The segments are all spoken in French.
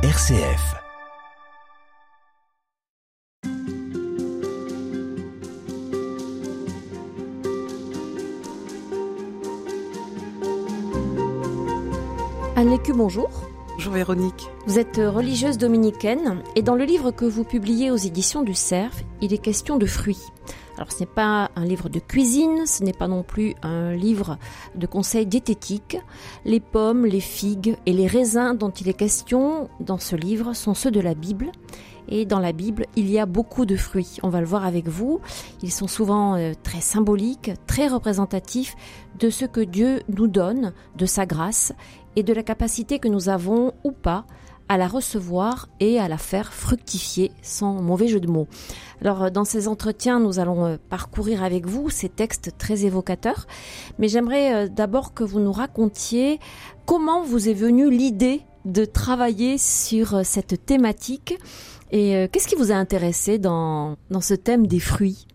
RCF. Anne Lécu, bonjour. Bonjour Véronique. Vous êtes religieuse dominicaine et dans le livre que vous publiez aux éditions du Cerf, il est question de fruits. Alors ce n'est pas un livre de cuisine, ce n'est pas non plus un livre de conseils diététiques. Les pommes, les figues et les raisins dont il est question dans ce livre sont ceux de la Bible. Et dans la Bible, il y a beaucoup de fruits. On va le voir avec vous. Ils sont souvent euh, très symboliques, très représentatifs de ce que Dieu nous donne, de sa grâce et de la capacité que nous avons ou pas à la recevoir et à la faire fructifier sans mauvais jeu de mots. Alors euh, dans ces entretiens, nous allons euh, parcourir avec vous ces textes très évocateurs, mais j'aimerais d'abord que vous nous racontiez comment vous est venue l'idée de travailler sur cette thématique et euh, qu'est-ce qui vous a intéressé dans, dans ce thème des fruits?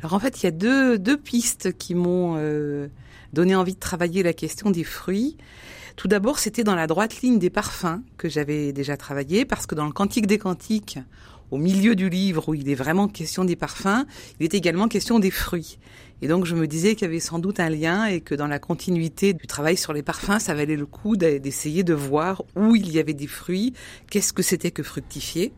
Alors en fait, il y a deux, deux pistes qui m'ont euh, donné envie de travailler la question des fruits. Tout d'abord, c'était dans la droite ligne des parfums que j'avais déjà travaillé, parce que dans le Cantique des Cantiques, au milieu du livre où il est vraiment question des parfums, il est également question des fruits. Et donc je me disais qu'il y avait sans doute un lien et que dans la continuité du travail sur les parfums, ça valait le coup d'essayer de voir où il y avait des fruits, qu'est-ce que c'était que fructifier.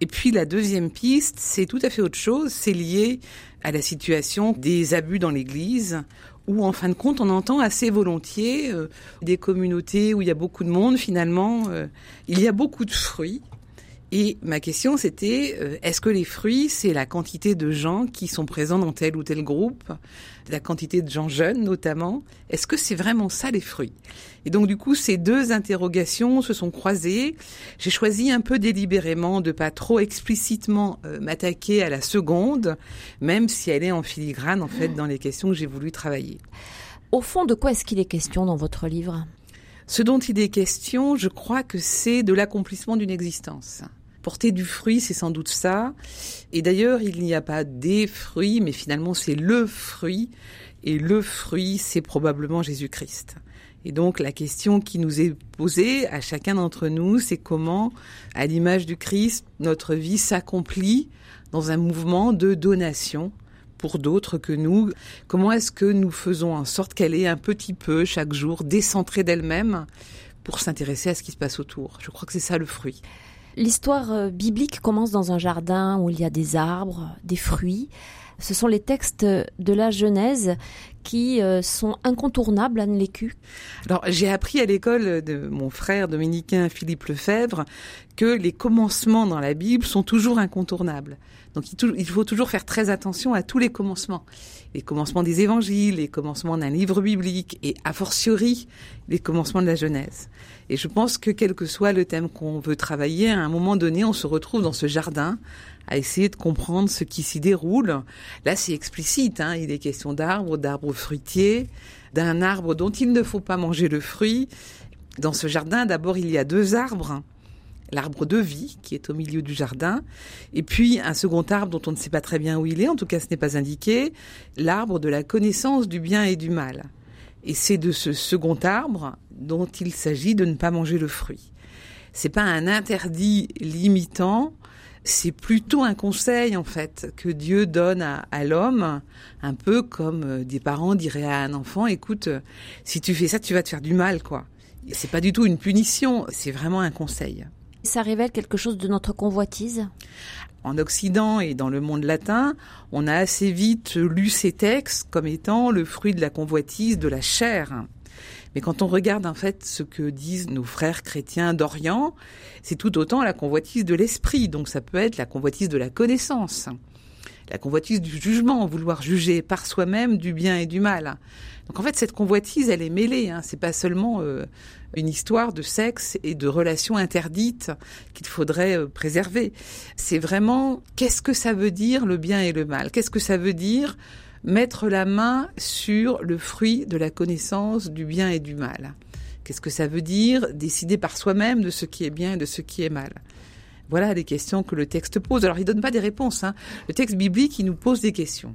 Et puis la deuxième piste, c'est tout à fait autre chose, c'est lié à la situation des abus dans l'Église, où en fin de compte on entend assez volontiers euh, des communautés où il y a beaucoup de monde finalement, euh, il y a beaucoup de fruits, et ma question, c'était, euh, est-ce que les fruits, c'est la quantité de gens qui sont présents dans tel ou tel groupe, la quantité de gens jeunes notamment? Est-ce que c'est vraiment ça les fruits? Et donc du coup, ces deux interrogations se sont croisées. J'ai choisi un peu délibérément de pas trop explicitement euh, m'attaquer à la seconde, même si elle est en filigrane en fait dans les questions que j'ai voulu travailler. Au fond, de quoi est-ce qu'il est question dans votre livre? Ce dont il est question, je crois que c'est de l'accomplissement d'une existence. Porter du fruit, c'est sans doute ça. Et d'ailleurs, il n'y a pas des fruits, mais finalement, c'est le fruit. Et le fruit, c'est probablement Jésus-Christ. Et donc, la question qui nous est posée à chacun d'entre nous, c'est comment, à l'image du Christ, notre vie s'accomplit dans un mouvement de donation pour d'autres que nous. Comment est-ce que nous faisons en sorte qu'elle est un petit peu, chaque jour, décentrée d'elle-même pour s'intéresser à ce qui se passe autour? Je crois que c'est ça le fruit. L'histoire euh, biblique commence dans un jardin où il y a des arbres, des fruits. Ce sont les textes de la Genèse qui euh, sont incontournables, Anne Lécu Alors, j'ai appris à l'école de mon frère dominicain Philippe Lefebvre que les commencements dans la Bible sont toujours incontournables. Donc, il faut toujours faire très attention à tous les commencements. Les commencements des évangiles, les commencements d'un livre biblique et, a fortiori, les commencements de la Genèse. Et je pense que quel que soit le thème qu'on veut travailler, à un moment donné, on se retrouve dans ce jardin à essayer de comprendre ce qui s'y déroule. Là, c'est explicite. Hein. Il est question d'arbres, d'arbres fruitiers, d'un arbre dont il ne faut pas manger le fruit. Dans ce jardin, d'abord, il y a deux arbres. L'arbre de vie, qui est au milieu du jardin, et puis un second arbre dont on ne sait pas très bien où il est, en tout cas ce n'est pas indiqué, l'arbre de la connaissance du bien et du mal. Et c'est de ce second arbre dont il s'agit de ne pas manger le fruit. C'est pas un interdit limitant, c'est plutôt un conseil en fait que Dieu donne à, l'homme, un peu comme euh, des parents diraient à un enfant "Écoute, euh, si tu fais ça, tu vas te faire du mal, quoi." C'est pas du tout une punition, c'est vraiment un conseil. Ça révèle quelque chose de notre convoitise? En Occident et dans le monde latin, on a assez vite lu ces textes comme étant le fruit de la convoitise de la chair. Mais quand on regarde en fait ce que disent nos frères chrétiens d'Orient, c'est tout autant la convoitise de l'esprit. Donc ça peut être la convoitise de la connaissance, la convoitise du jugement, vouloir juger par soi-même du bien et du mal. Donc en fait cette convoitise, elle est mêlée. Hein. C'est pas seulement euh, une histoire de sexe et de relations interdites qu'il faudrait euh, préserver. C'est vraiment qu'est-ce que ça veut dire le bien et le mal? Qu'est-ce que ça veut dire mettre la main sur le fruit de la connaissance du bien et du mal. Qu'est-ce que ça veut dire Décider par soi-même de ce qui est bien et de ce qui est mal? Voilà les questions que le texte pose. Alors il donne pas des réponses. Hein. Le texte biblique, il nous pose des questions.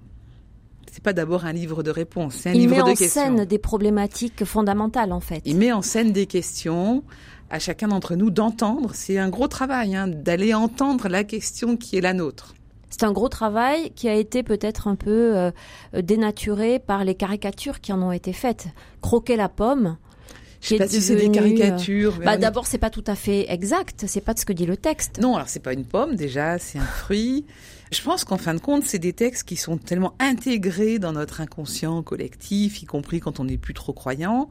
c'est pas d'abord un livre de réponses, c'est un Il livre met de en questions. scène des problématiques fondamentales, en fait. Il met en scène des questions à chacun d'entre nous d'entendre. C'est un gros travail hein, d'aller entendre la question qui est la nôtre. C'est un gros travail qui a été peut-être un peu euh, dénaturé par les caricatures qui en ont été faites. Croquer la pomme. Je sais pas si c'est des euh, caricatures. Bah, d'abord, c'est pas tout à fait exact. C'est pas de ce que dit le texte. Non, alors c'est pas une pomme déjà, c'est un fruit. Je pense qu'en fin de compte, c'est des textes qui sont tellement intégrés dans notre inconscient collectif, y compris quand on n'est plus trop croyant,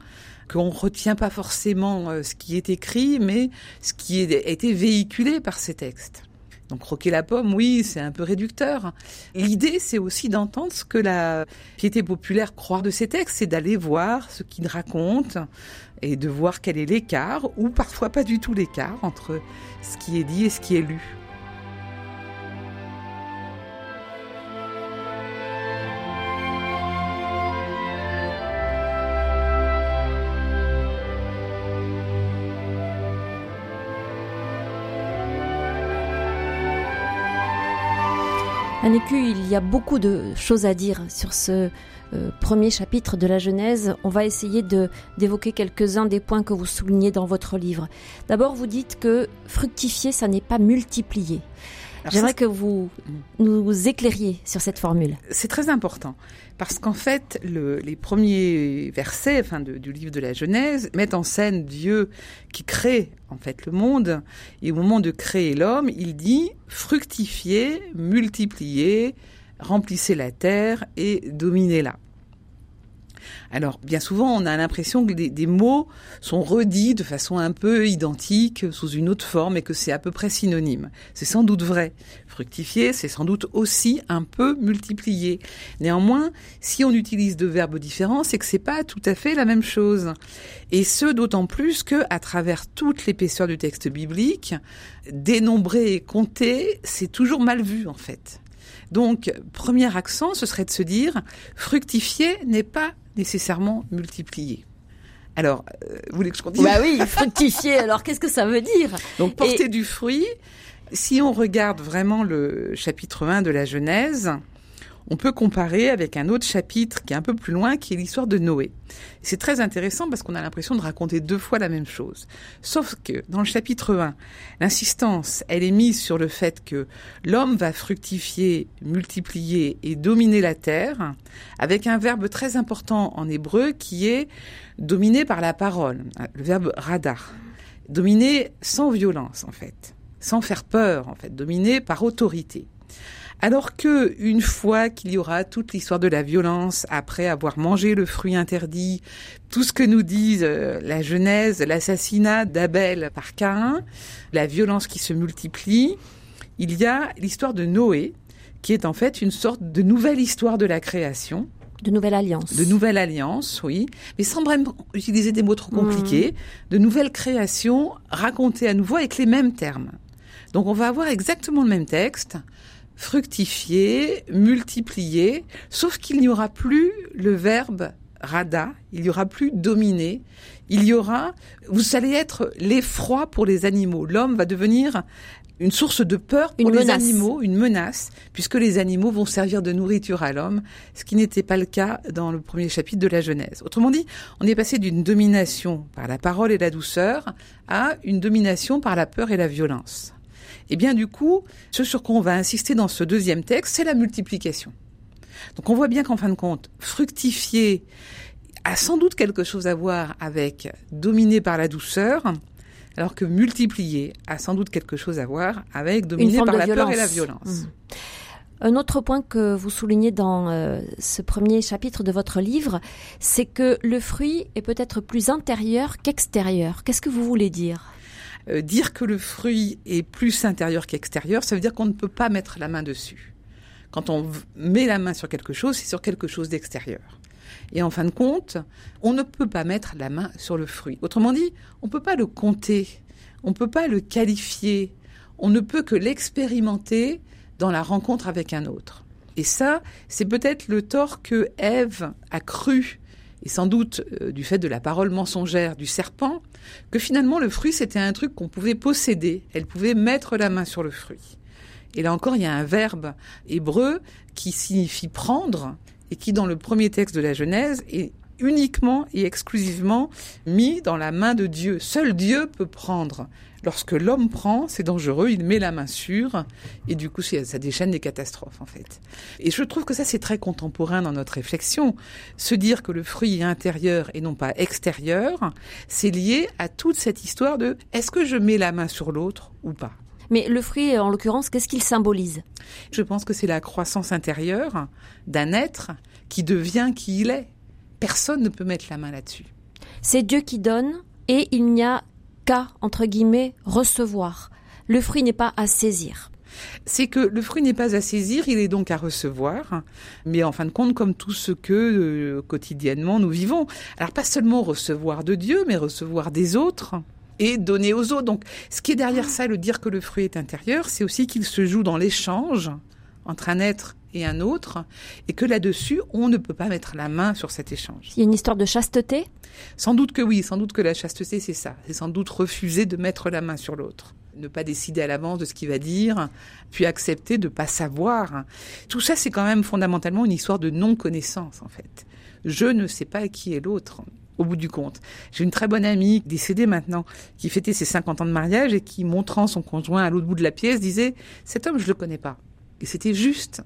qu'on retient pas forcément euh, ce qui est écrit, mais ce qui a été véhiculé par ces textes. Donc croquer la pomme, oui, c'est un peu réducteur. L'idée, c'est aussi d'entendre ce que la piété populaire croit de ces textes, c'est d'aller voir ce qu'ils racontent et de voir quel est l'écart, ou parfois pas du tout l'écart, entre ce qui est dit et ce qui est lu. Annécu, il y a beaucoup de choses à dire sur ce euh, premier chapitre de la Genèse. On va essayer d'évoquer quelques-uns des points que vous soulignez dans votre livre. D'abord, vous dites que fructifier, ça n'est pas multiplier. J'aimerais que vous nous éclairiez sur cette formule. c'est très important parce qu'en fait, le- les premiers versets, enfin, de- du livre de la Genèse, mettent en scène Dieu qui crée en fait le monde et au moment de créer l'homme, il dit fructifiez, multipliez, remplissez la terre et dominez-la. Alors, bien souvent, on a l'impression que des, mots sont redits de façon un peu identique, sous une autre forme, et que c'est à peu près synonyme. C'est sans doute vrai. Fructifier, c'est sans doute aussi un peu multiplier. Néanmoins, si on utilise deux verbes différents, c'est que c'est pas tout à fait la même chose. Et ce, d'autant plus que, à travers toute l'épaisseur du texte biblique, dénombrer et compter, c'est toujours mal vu, en fait. Donc, premier accent, ce serait de se dire, fructifier n'est pas nécessairement multiplier. Alors, euh, vous voulez que je continue? Bah oui, fructifier. Alors, qu'est-ce que ça veut dire? Donc, porter du fruit, si on regarde vraiment le chapitre 1 de la Genèse, on peut comparer avec un autre chapitre qui est un peu plus loin, qui est l'histoire de Noé. C'est très intéressant parce qu'on a l'impression de raconter deux fois la même chose. Sauf que dans le chapitre 1, l'insistance, elle est mise sur le fait que l'homme va fructifier, multiplier et dominer la terre, avec un verbe très important en hébreu qui est dominé par la parole, le verbe radar. Dominer sans violence, en fait. Sans faire peur, en fait. Dominer par autorité. Alors que, une fois qu'il y aura toute l'histoire de la violence, après avoir mangé le fruit interdit, tout ce que nous disent euh, la Genèse, l'assassinat d'Abel par Caïn, la violence qui se multiplie, il y a l'histoire de Noé, qui est en fait une sorte de nouvelle histoire de la création, De nouvelle alliance. de nouvelle alliance, oui, mais sans vraiment utiliser des mots trop compliqués, de nouvelles créations racontées à nouveau avec les mêmes termes. Donc on va avoir exactement le même texte, fructifier, multiplier, sauf qu'il n'y aura plus le verbe rada, il n'y aura plus dominer, il y aura, vous allez être l'effroi pour les animaux. L'homme va devenir une source de peur pour Une les menace. animaux, une menace, puisque les animaux vont servir de nourriture à l'homme, ce qui n'était pas le cas dans le premier chapitre de la Genèse. Autrement dit, on est passé d'une domination par la parole et la douceur à une domination par la peur et la violence. Et bien du coup, ce sur quoi on va insister dans ce deuxième texte, c'est la multiplication. Donc on voit bien qu'en fin de compte, fructifier a sans doute quelque chose à voir avec dominer par la douceur, alors que multiplier a sans doute quelque chose à voir avec dominer par la violence. peur et la violence. Mm. Un autre point que vous soulignez dans euh, ce premier chapitre de votre livre, c'est que le fruit est peut-être plus intérieur qu'extérieur. Qu'est-ce que vous voulez dire? Euh, dire que le fruit est plus intérieur qu'extérieur, ça veut dire qu'on ne peut pas mettre la main dessus. Quand on met la main sur quelque chose, c'est sur quelque chose d'extérieur. Et en fin de compte, on ne peut pas mettre la main sur le fruit. Autrement dit, on ne peut pas le compter, on ne peut pas le qualifier, on ne peut que l'expérimenter dans la rencontre avec un autre. Et ça, c'est peut-être le tort que Ève a cru, et sans doute euh, du fait de la parole mensongère du serpent, que finalement le fruit c'était un truc qu'on pouvait posséder, elle pouvait mettre la main sur le fruit. Et là encore, il y a un verbe hébreu qui signifie prendre et qui, dans le premier texte de la Genèse, est uniquement et exclusivement mis dans la main de Dieu. Seul Dieu peut prendre. Lorsque l'homme prend, c'est dangereux, il met la main sur, et du coup, ça déchaîne des catastrophes, en fait. Et je trouve que ça, c'est très contemporain dans notre réflexion. Se dire que le fruit est intérieur et non pas extérieur, c'est lié à toute cette histoire de est-ce que je mets la main sur l'autre ou pas? Mais le fruit, en l'occurrence, qu'est-ce qu'il symbolise? Je pense que c'est la croissance intérieure d'un être qui devient qui il est. Personne ne peut mettre la main là-dessus. C'est Dieu qui donne et il n'y a qu'à, entre guillemets, recevoir. Le fruit n'est pas à saisir. C'est que le fruit n'est pas à saisir, il est donc à recevoir, mais en fin de compte, comme tout ce que euh, quotidiennement nous vivons. Alors pas seulement recevoir de Dieu, mais recevoir des autres et donner aux autres. Donc ce qui est derrière ça, le dire que le fruit est intérieur, c'est aussi qu'il se joue dans l'échange entre un être et un autre, et que là-dessus, on ne peut pas mettre la main sur cet échange. Il y a une histoire de chasteté? Sans doute que oui, sans doute que la chasteté, c'est ça. C'est sans doute refuser de mettre la main sur l'autre. Ne pas décider à l'avance de ce qu'il va dire, puis accepter de pas savoir. Tout ça, c'est quand même fondamentalement une histoire de non-connaissance, en fait. Je ne sais pas qui est l'autre au bout du compte. J'ai une très bonne amie, décédée maintenant, qui fêtait ses 50 ans de mariage et qui, montrant son conjoint à l'autre bout de la pièce, disait « Cet homme, je le connais pas. » Et c'était juste.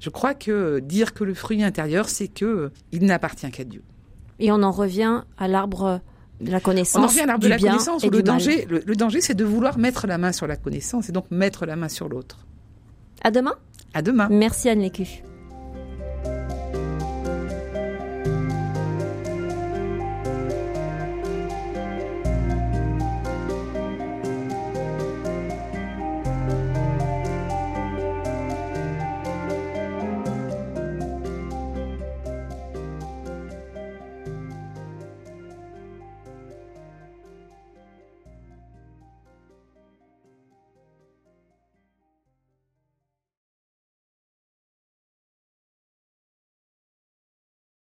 Je crois que dire que le fruit intérieur, c'est que il n'appartient qu'à Dieu. Et on en revient à l'arbre de la connaissance. On en revient à l'arbre de la connaissance où le danger, le, le danger, c'est de vouloir mettre la main sur la connaissance et donc mettre la main sur l'autre. À demain. À demain. Merci Anne Lécu.